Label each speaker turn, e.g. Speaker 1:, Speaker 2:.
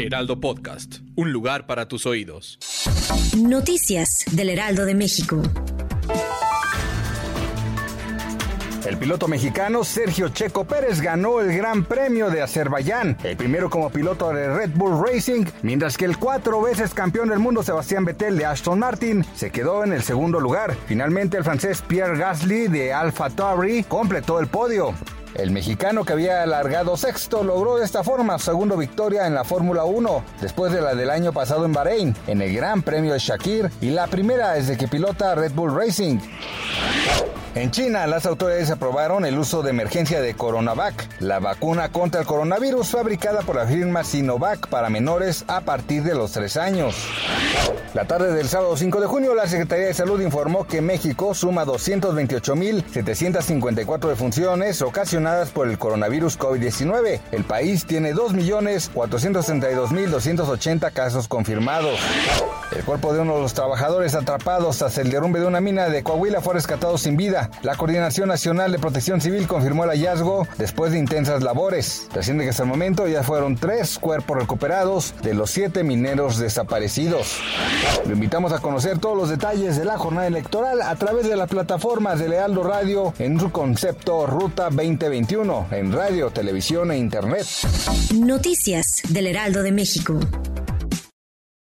Speaker 1: Heraldo Podcast, un lugar para tus oídos.
Speaker 2: Noticias del Heraldo de México.
Speaker 3: El piloto mexicano Sergio Checo Pérez ganó el Gran Premio de Azerbaiyán, el primero como piloto de Red Bull Racing, mientras que el cuatro veces campeón del mundo Sebastián Vettel de Aston Martin se quedó en el segundo lugar. Finalmente el francés Pierre Gasly de Alfa Tauri completó el podio. El mexicano que había alargado sexto logró de esta forma su segunda victoria en la Fórmula 1, después de la del año pasado en Bahrein, en el Gran Premio de Shakir, y la primera desde que pilota Red Bull Racing. En China, las autoridades aprobaron el uso de emergencia de Coronavac, la vacuna contra el coronavirus fabricada por la firma Sinovac para menores a partir de los 3 años. La tarde del sábado 5 de junio, la Secretaría de Salud informó que México suma 228.754 defunciones ocasionadas por el coronavirus COVID-19. El país tiene 2.462.280 casos confirmados. El cuerpo de uno de los trabajadores atrapados tras el derrumbe de una mina de Coahuila fue rescatado sin vida. La Coordinación Nacional de Protección Civil confirmó el hallazgo después de intensas labores. Reciente que hasta el momento ya fueron tres cuerpos recuperados de los siete mineros desaparecidos. Lo invitamos a conocer todos los detalles de la jornada electoral a través de las plataformas de Lealdo Radio en su concepto Ruta 2021 en radio, televisión e internet.
Speaker 2: Noticias del Heraldo de México.